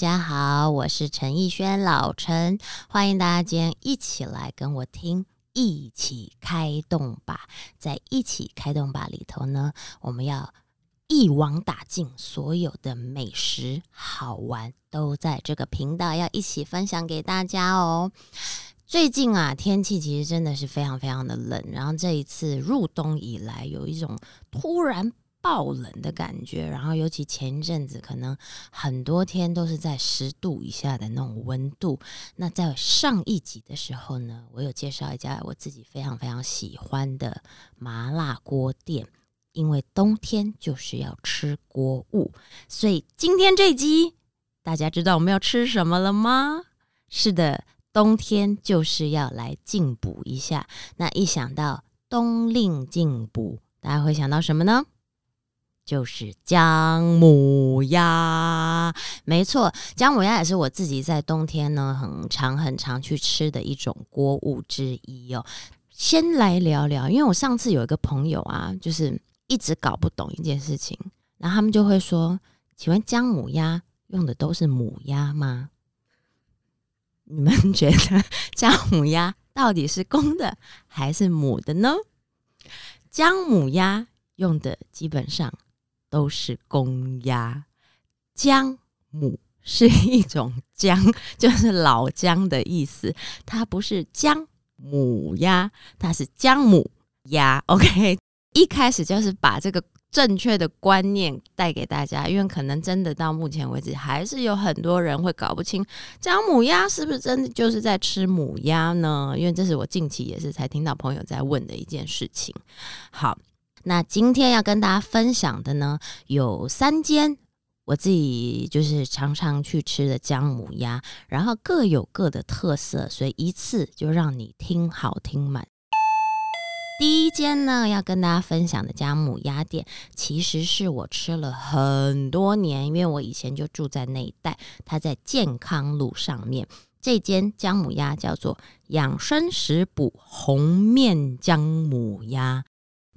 大家好，我是陈奕轩，老陈，欢迎大家今天一起来跟我听，一起开动吧。在一起开动吧里头呢，我们要一网打尽，所有的美食好玩都在这个频道，要一起分享给大家哦。最近啊，天气其实真的是非常非常的冷，然后这一次入冬以来，有一种突然。爆冷的感觉，然后尤其前一阵子，可能很多天都是在十度以下的那种温度。那在上一集的时候呢，我有介绍一家我自己非常非常喜欢的麻辣锅店，因为冬天就是要吃锅物，所以今天这集大家知道我们要吃什么了吗？是的，冬天就是要来进补一下。那一想到冬令进补，大家会想到什么呢？就是姜母鸭，没错，姜母鸭也是我自己在冬天呢很常很常去吃的一种锅物之一哦。先来聊聊，因为我上次有一个朋友啊，就是一直搞不懂一件事情，然后他们就会说：“请问姜母鸭用的都是母鸭吗？你们觉得 姜母鸭到底是公的还是母的呢？”姜母鸭用的基本上。都是公鸭，姜母是一种姜，就是老姜的意思。它不是姜母鸭，它是姜母鸭。OK，一开始就是把这个正确的观念带给大家，因为可能真的到目前为止，还是有很多人会搞不清姜母鸭是不是真的就是在吃母鸭呢？因为这是我近期也是才听到朋友在问的一件事情。好。那今天要跟大家分享的呢，有三间我自己就是常常去吃的姜母鸭，然后各有各的特色，所以一次就让你听好听满。第一间呢，要跟大家分享的姜母鸭店，其实是我吃了很多年，因为我以前就住在那一带，它在健康路上面。这间姜母鸭叫做养生食补红面姜母鸭。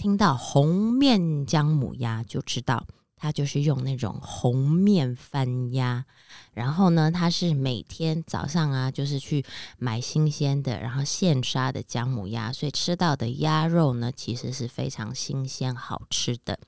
听到红面姜母鸭就知道，它就是用那种红面翻鸭。然后呢，它是每天早上啊，就是去买新鲜的，然后现杀的姜母鸭，所以吃到的鸭肉呢，其实是非常新鲜好吃的。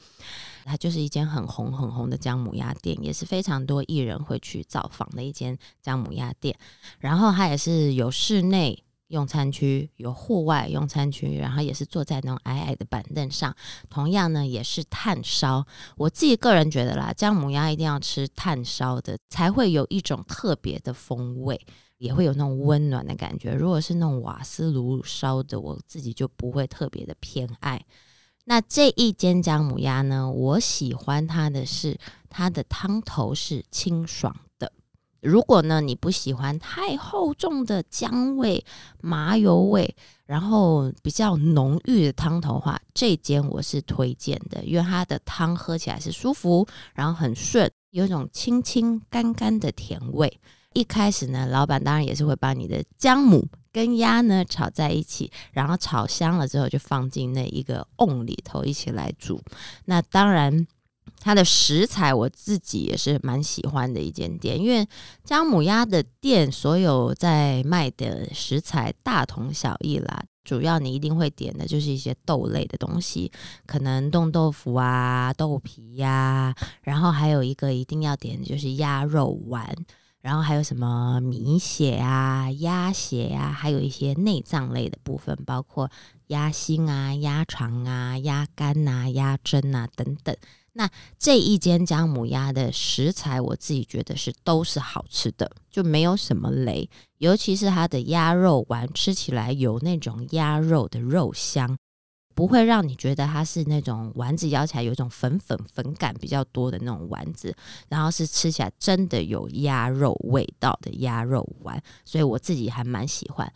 它就是一间很红很红的姜母鸭店，也是非常多艺人会去造访的一间姜母鸭店。然后它也是有室内。用餐区有户外用餐区，然后也是坐在那种矮矮的板凳上，同样呢也是炭烧。我自己个人觉得啦，姜母鸭一定要吃炭烧的，才会有一种特别的风味，也会有那种温暖的感觉。如果是那种瓦斯炉烧的，我自己就不会特别的偏爱。那这一间姜母鸭呢，我喜欢它的是它的汤头是清爽。如果呢，你不喜欢太厚重的姜味、麻油味，然后比较浓郁的汤头的话，这间我是推荐的，因为它的汤喝起来是舒服，然后很顺，有一种清清干干的甜味。一开始呢，老板当然也是会把你的姜母跟鸭呢炒在一起，然后炒香了之后就放进那一个瓮里头一起来煮。那当然。它的食材我自己也是蛮喜欢的一间店，因为姜母鸭的店所有在卖的食材大同小异啦，主要你一定会点的就是一些豆类的东西，可能冻豆腐啊、豆皮呀，然后还有一个一定要点的就是鸭肉丸，然后还有什么米血啊、鸭血啊，还有一些内脏类的部分，包括鸭心啊、鸭肠啊、鸭肝啊、鸭胗啊等等。那这一间姜母鸭的食材，我自己觉得是都是好吃的，就没有什么雷。尤其是它的鸭肉丸，吃起来有那种鸭肉的肉香，不会让你觉得它是那种丸子咬起来有一种粉粉粉感比较多的那种丸子，然后是吃起来真的有鸭肉味道的鸭肉丸，所以我自己还蛮喜欢。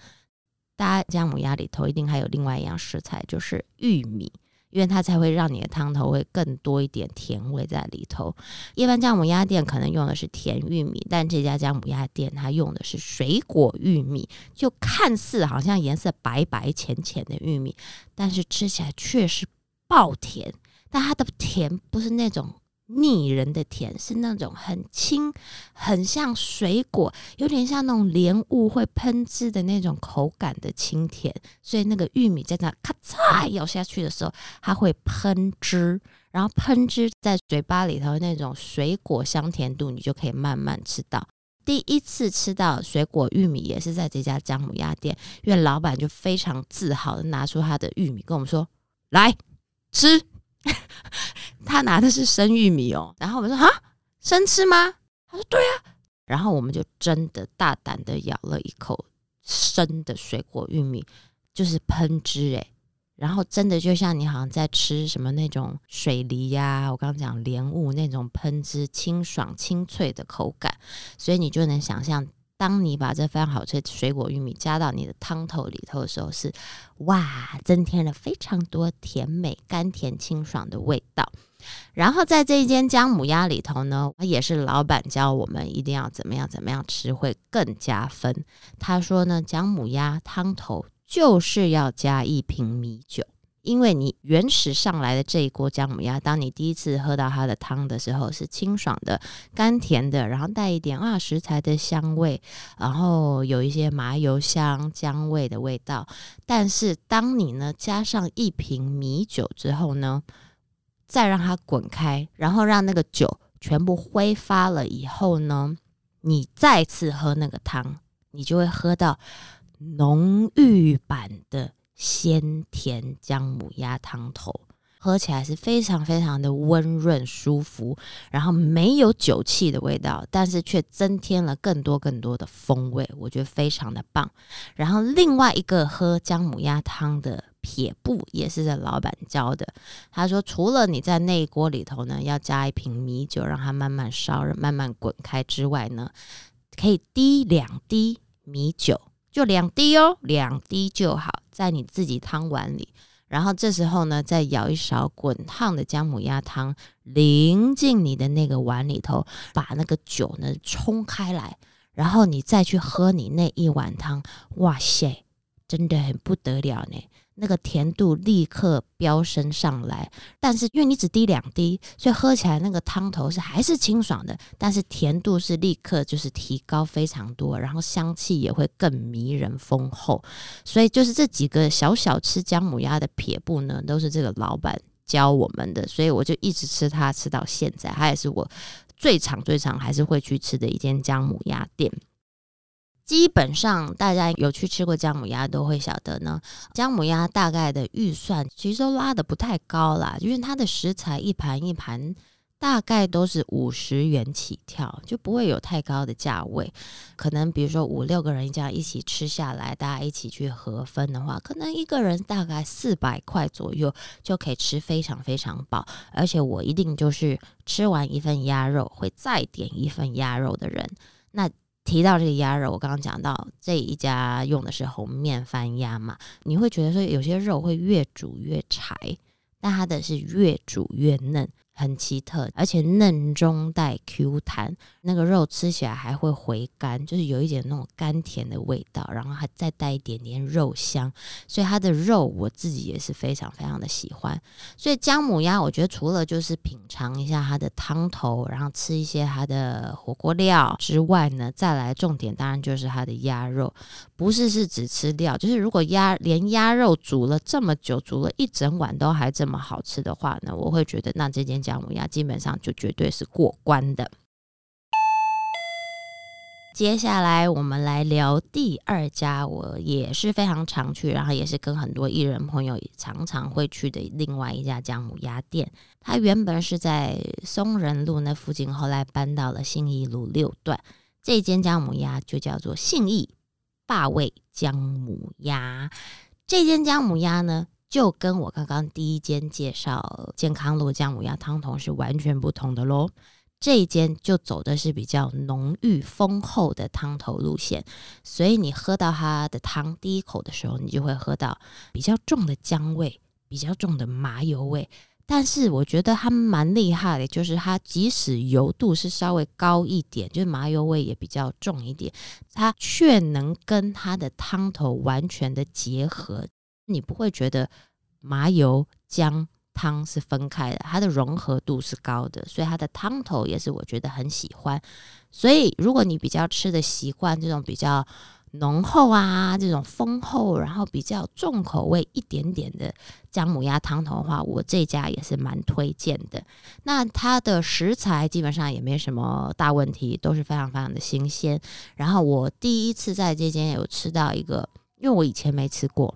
大家姜母鸭里头一定还有另外一样食材，就是玉米。因为它才会让你的汤头会更多一点甜味在里头。一般姜母鸭店可能用的是甜玉米，但这家姜母鸭店它用的是水果玉米，就看似好像颜色白白浅浅的玉米，但是吃起来确实爆甜。但它的甜不是那种腻人的甜，是那种很轻，很像水果，有点像那种莲雾会喷汁的那种口感的清甜。所以那个玉米在那咔嚓咬下去的时候，它会喷汁，然后喷汁在嘴巴里头那种水果香甜度，你就可以慢慢吃到。第一次吃到水果玉米也是在这家姜母鸭店，因为老板就非常自豪的拿出他的玉米跟我们说：“来吃。” 他拿的是生玉米哦，然后我们说：“啊，生吃吗？”他说：“对啊。”然后我们就真的大胆的咬了一口生的水果玉米，就是喷汁诶。然后真的就像你好像在吃什么那种水梨呀，我刚刚讲莲雾那种喷汁清爽清脆的口感，所以你就能想象，当你把这非常好吃的水果玉米加到你的汤头里头的时候，是哇，增添了非常多甜美、甘甜、清爽的味道。然后在这一间姜母鸭里头呢，也是老板教我们一定要怎么样怎么样吃会更加分。他说呢，姜母鸭汤头。就是要加一瓶米酒，因为你原始上来的这一锅姜母鸭，当你第一次喝到它的汤的时候，是清爽的、甘甜的，然后带一点啊食材的香味，然后有一些麻油香、姜味的味道。但是当你呢加上一瓶米酒之后呢，再让它滚开，然后让那个酒全部挥发了以后呢，你再次喝那个汤，你就会喝到。浓郁版的鲜甜姜母鸭汤头，喝起来是非常非常的温润舒服，然后没有酒气的味道，但是却增添了更多更多的风味，我觉得非常的棒。然后另外一个喝姜母鸭汤的撇步也是这老板教的，他说除了你在那一锅里头呢要加一瓶米酒，让它慢慢烧热、慢慢滚开之外呢，可以滴两滴米酒。就两滴哦，两滴就好，在你自己汤碗里。然后这时候呢，再舀一勺滚烫的姜母鸭汤淋进你的那个碗里头，把那个酒呢冲开来，然后你再去喝你那一碗汤。哇塞，真的很不得了呢！那个甜度立刻飙升上来，但是因为你只滴两滴，所以喝起来那个汤头是还是清爽的，但是甜度是立刻就是提高非常多，然后香气也会更迷人丰厚。所以就是这几个小小吃姜母鸭的撇步呢，都是这个老板教我们的，所以我就一直吃它吃到现在，它也是我最长最长还是会去吃的一间姜母鸭店。基本上，大家有去吃过姜母鸭都会晓得呢。姜母鸭大概的预算其实都拉的不太高啦，因为它的食材一盘一盘大概都是五十元起跳，就不会有太高的价位。可能比如说五六个人这样一起吃下来，大家一起去合分的话，可能一个人大概四百块左右就可以吃非常非常饱。而且我一定就是吃完一份鸭肉会再点一份鸭肉的人，那。提到这个鸭肉，我刚刚讲到这一家用的是红面番鸭嘛，你会觉得说有些肉会越煮越柴，但它的是越煮越嫩。很奇特，而且嫩中带 Q 弹，那个肉吃起来还会回甘，就是有一点那种甘甜的味道，然后还再带一点点肉香，所以它的肉我自己也是非常非常的喜欢。所以姜母鸭，我觉得除了就是品尝一下它的汤头，然后吃一些它的火锅料之外呢，再来重点当然就是它的鸭肉，不是是只吃料，就是如果鸭连鸭肉煮了这么久，煮了一整晚都还这么好吃的话呢，我会觉得那这间。姜母鸭基本上就绝对是过关的。接下来我们来聊第二家，我也是非常常去，然后也是跟很多艺人朋友常常会去的另外一家姜母鸭店。它原本是在松仁路那附近，后来搬到了信义路六段。这间姜母鸭就叫做信义霸味姜母鸭。这间姜母鸭呢？就跟我刚刚第一间介绍健康路姜母鸭汤头是完全不同的喽。这一间就走的是比较浓郁丰厚的汤头路线，所以你喝到它的汤第一口的时候，你就会喝到比较重的姜味，比较重的麻油味。但是我觉得它蛮厉害的，就是它即使油度是稍微高一点，就是麻油味也比较重一点，它却能跟它的汤头完全的结合。你不会觉得麻油姜汤是分开的，它的融合度是高的，所以它的汤头也是我觉得很喜欢。所以如果你比较吃的习惯这种比较。浓厚啊，这种丰厚，然后比较重口味一点点的姜母鸭汤头的话，我这家也是蛮推荐的。那它的食材基本上也没什么大问题，都是非常非常的新鲜。然后我第一次在这间有吃到一个，因为我以前没吃过，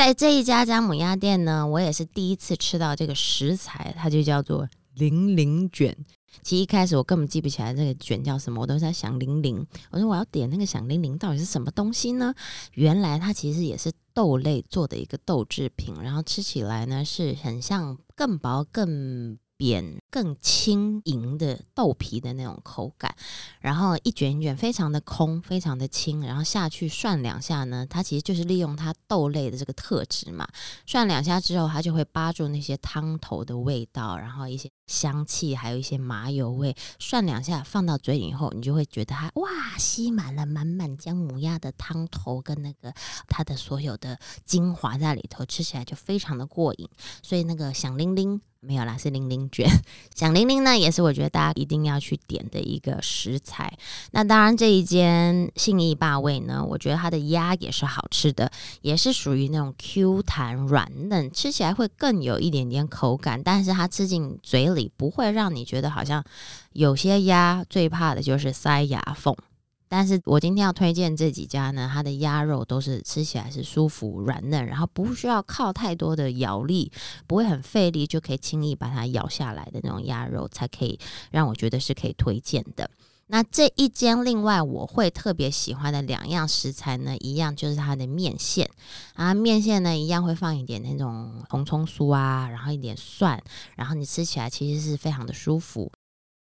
在这一家家母鸭店呢，我也是第一次吃到这个食材，它就叫做零零卷。其实一开始我根本记不起来这个卷叫什么，我都在想零零。我说我要点那个响铃铃到底是什么东西呢？原来它其实也是豆类做的一个豆制品，然后吃起来呢是很像更薄更。扁更轻盈的豆皮的那种口感，然后一卷一卷非常的空，非常的轻，然后下去涮两下呢，它其实就是利用它豆类的这个特质嘛，涮两下之后，它就会扒住那些汤头的味道，然后一些香气，还有一些麻油味，涮两下放到嘴里以后，你就会觉得它哇，吸满了满满姜母鸭的汤头跟那个它的所有的精华在里头，吃起来就非常的过瘾，所以那个响铃铃。没有啦，是零零卷。响铃铃呢，也是我觉得大家一定要去点的一个食材。那当然，这一间信义霸味呢，我觉得它的鸭也是好吃的，也是属于那种 Q 弹软嫩，吃起来会更有一点点口感，但是它吃进嘴里不会让你觉得好像有些鸭最怕的就是塞牙缝。但是我今天要推荐这几家呢，它的鸭肉都是吃起来是舒服软嫩，然后不需要靠太多的咬力，不会很费力就可以轻易把它咬下来的那种鸭肉，才可以让我觉得是可以推荐的。那这一间另外我会特别喜欢的两样食材呢，一样就是它的面线啊，面线呢一样会放一点那种红葱酥啊，然后一点蒜，然后你吃起来其实是非常的舒服。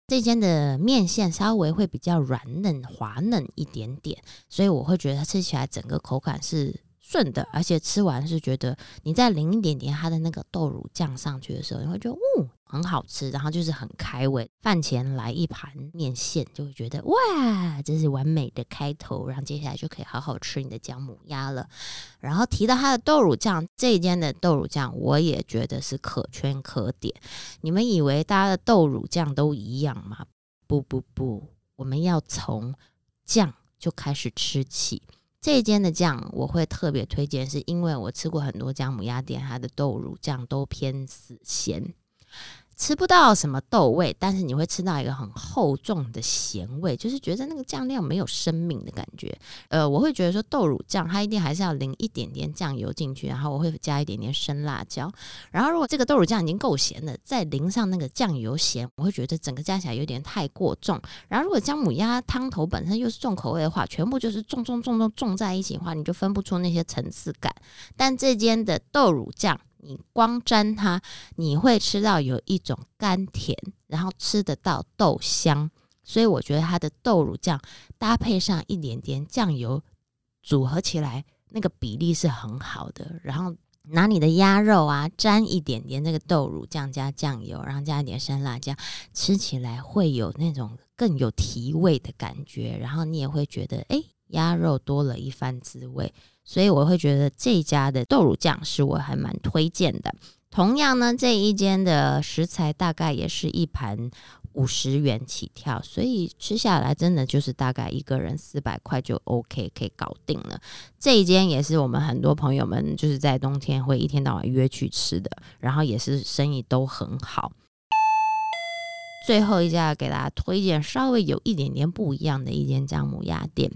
这间的面线稍微会比较软嫩滑嫩一点点，所以我会觉得它吃起来整个口感是顺的，而且吃完是觉得你再淋一点点它的那个豆乳酱上去的时候，你会觉得哦。很好吃，然后就是很开胃。饭前来一盘面线，就会觉得哇，这是完美的开头。然后接下来就可以好好吃你的姜母鸭了。然后提到它的豆乳酱，这一间的豆乳酱我也觉得是可圈可点。你们以为大家的豆乳酱都一样吗？不不不，我们要从酱就开始吃起。这一间的酱我会特别推荐，是因为我吃过很多姜母鸭店，它的豆乳酱都偏死咸。吃不到什么豆味，但是你会吃到一个很厚重的咸味，就是觉得那个酱料没有生命的感觉。呃，我会觉得说豆乳酱它一定还是要淋一点点酱油进去，然后我会加一点点生辣椒。然后如果这个豆乳酱已经够咸了，再淋上那个酱油咸，我会觉得整个加起来有点太过重。然后如果姜母鸭汤头本身又是重口味的话，全部就是重重重重重在一起的话，你就分不出那些层次感。但这间的豆乳酱。你光沾它，你会吃到有一种甘甜，然后吃得到豆香，所以我觉得它的豆乳酱搭配上一点点酱油，组合起来那个比例是很好的。然后拿你的鸭肉啊，沾一点点那个豆乳酱加酱油，然后加一点生辣椒，吃起来会有那种更有提味的感觉。然后你也会觉得，哎，鸭肉多了一番滋味。所以我会觉得这家的豆乳酱是我还蛮推荐的。同样呢，这一间的食材大概也是一盘五十元起跳，所以吃下来真的就是大概一个人四百块就 OK 可以搞定了。这一间也是我们很多朋友们就是在冬天会一天到晚约去吃的，然后也是生意都很好。最后一家给大家推荐稍微有一点点不一样的一间姜母鸭店。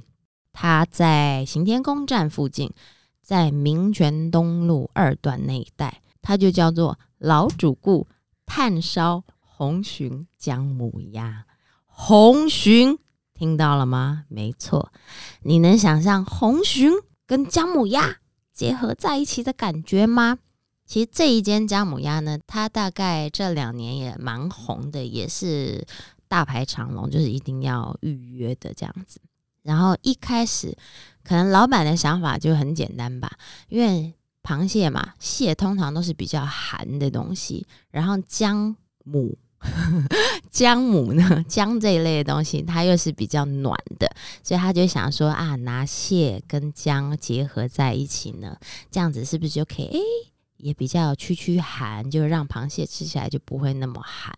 它在行天宫站附近，在民权东路二段那一带，它就叫做老主顾炭烧红鲟姜母鸭。红鲟听到了吗？没错，你能想象红鲟跟姜母鸭结合在一起的感觉吗？其实这一间姜母鸭呢，它大概这两年也蛮红的，也是大排长龙，就是一定要预约的这样子。然后一开始，可能老板的想法就很简单吧，因为螃蟹嘛，蟹通常都是比较寒的东西，然后姜母，姜母呢，姜这一类的东西，它又是比较暖的，所以他就想说啊，拿蟹跟姜结合在一起呢，这样子是不是就可以诶也比较驱驱寒，就让螃蟹吃起来就不会那么寒，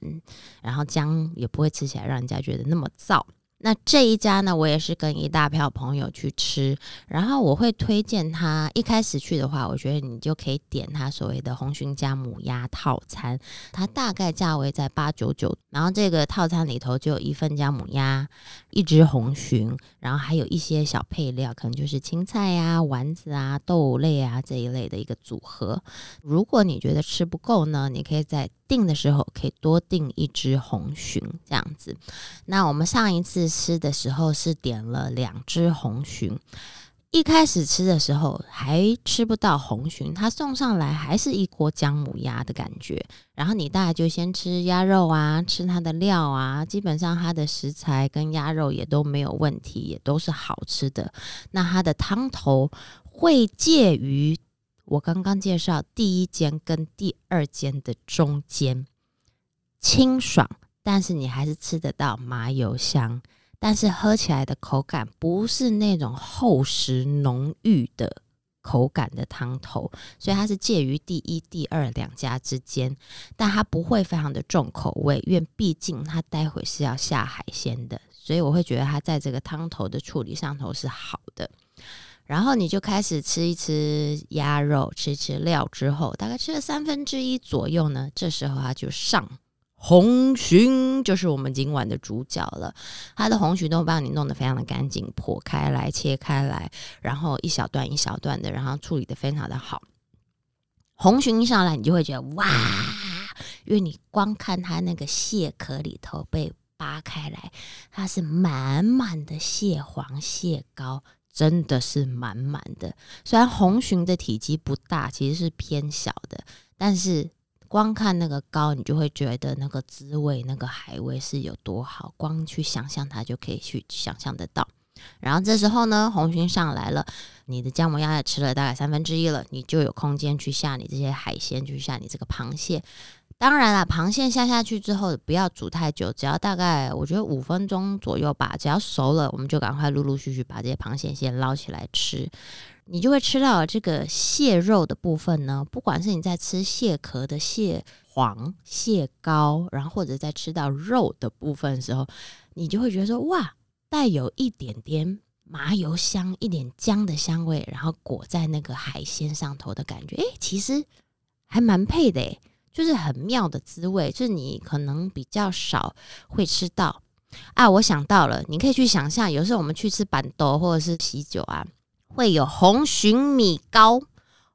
然后姜也不会吃起来让人家觉得那么燥。那这一家呢，我也是跟一大票朋友去吃，然后我会推荐他。一开始去的话，我觉得你就可以点他所谓的红鲟加母鸭套餐，它大概价位在八九九。然后这个套餐里头就有一份加母鸭，一只红鲟，然后还有一些小配料，可能就是青菜呀、丸子啊、豆类啊这一类的一个组合。如果你觉得吃不够呢，你可以在订的时候可以多订一只红鲟这样子。那我们上一次吃的时候是点了两只红鲟。一开始吃的时候还吃不到红鲟，它送上来还是一锅姜母鸭的感觉。然后你大概就先吃鸭肉啊，吃它的料啊，基本上它的食材跟鸭肉也都没有问题，也都是好吃的。那它的汤头会介于我刚刚介绍第一间跟第二间的中间，清爽，但是你还是吃得到麻油香。但是喝起来的口感不是那种厚实浓郁的口感的汤头，所以它是介于第一、第二两家之间，但它不会非常的重口味，因为毕竟它待会是要下海鲜的，所以我会觉得它在这个汤头的处理上头是好的。然后你就开始吃一吃鸭肉，吃吃料之后，大概吃了三分之一左右呢，这时候它就上。红鲟就是我们今晚的主角了，它的红鲟都帮你弄得非常的干净，剖开来、切开来，然后一小段一小段的，然后处理的非常的好。红鲟一上来，你就会觉得哇，因为你光看它那个蟹壳里头被扒开来，它是满满的蟹黄、蟹膏，真的是满满的。虽然红鲟的体积不大，其实是偏小的，但是。光看那个膏，你就会觉得那个滋味、那个海味是有多好。光去想象它，就可以去想象得到。然后这时候呢，红鲟上来了，你的姜母鸭也吃了大概三分之一了，你就有空间去下你这些海鲜，去下你这个螃蟹。当然了，螃蟹下下去之后不要煮太久，只要大概我觉得五分钟左右吧，只要熟了，我们就赶快陆陆续续把这些螃蟹先捞起来吃。你就会吃到这个蟹肉的部分呢，不管是你在吃蟹壳的蟹黄、蟹膏，然后或者在吃到肉的部分的时候，你就会觉得说哇，带有一点点麻油香，一点姜的香味，然后裹在那个海鲜上头的感觉，诶，其实还蛮配的诶，就是很妙的滋味，就是你可能比较少会吃到啊。我想到了，你可以去想象，有时候我们去吃板豆或者是喜酒啊。会有红鲟米糕，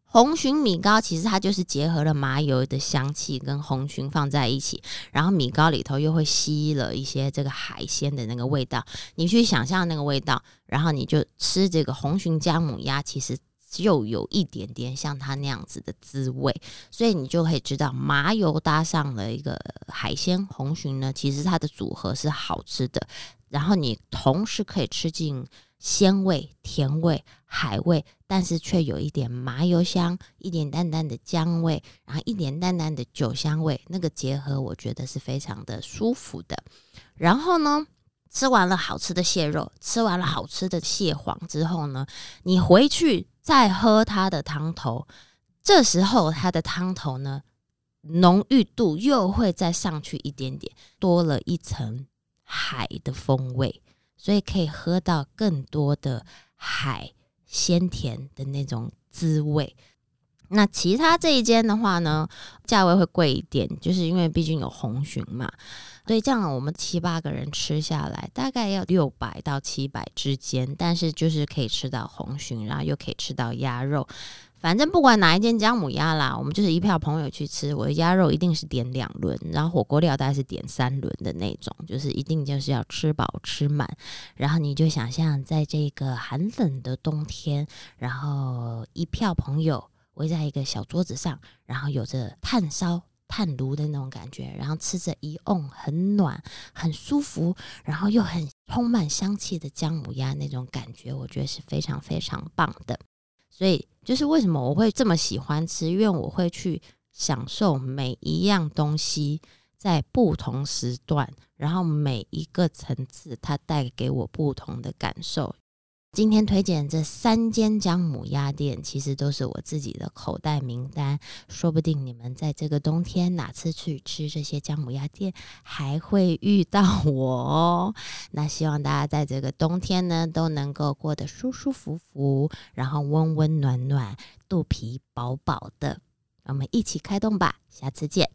红鲟米糕其实它就是结合了麻油的香气跟红鲟放在一起，然后米糕里头又会吸了一些这个海鲜的那个味道。你去想象那个味道，然后你就吃这个红鲟姜母鸭，其实就有一点点像它那样子的滋味，所以你就可以知道麻油搭上了一个海鲜红鲟呢，其实它的组合是好吃的。然后你同时可以吃进。鲜味、甜味、海味，但是却有一点麻油香，一点淡淡的姜味，然后一点淡淡的酒香味，那个结合我觉得是非常的舒服的。然后呢，吃完了好吃的蟹肉，吃完了好吃的蟹黄之后呢，你回去再喝它的汤头，这时候它的汤头呢，浓郁度又会再上去一点点，多了一层海的风味。所以可以喝到更多的海鲜甜的那种滋味。那其他这一间的话呢，价位会贵一点，就是因为毕竟有红鲟嘛。所以这样我们七八个人吃下来，大概要六百到七百之间。但是就是可以吃到红鲟，然后又可以吃到鸭肉。反正不管哪一间姜母鸭啦，我们就是一票朋友去吃。我的鸭肉一定是点两轮，然后火锅料大概是点三轮的那种，就是一定就是要吃饱吃满。然后你就想象在这个寒冷的冬天，然后一票朋友围在一个小桌子上，然后有着炭烧炭炉的那种感觉，然后吃着一瓮很暖很舒服，然后又很充满香气的姜母鸭那种感觉，我觉得是非常非常棒的。所以，就是为什么我会这么喜欢吃，因为我会去享受每一样东西在不同时段，然后每一个层次它带给我不同的感受。今天推荐这三间姜母鸭店，其实都是我自己的口袋名单。说不定你们在这个冬天哪次去吃这些姜母鸭店，还会遇到我哦。那希望大家在这个冬天呢，都能够过得舒舒服服，然后温温暖暖，肚皮饱饱的。我们一起开动吧，下次见。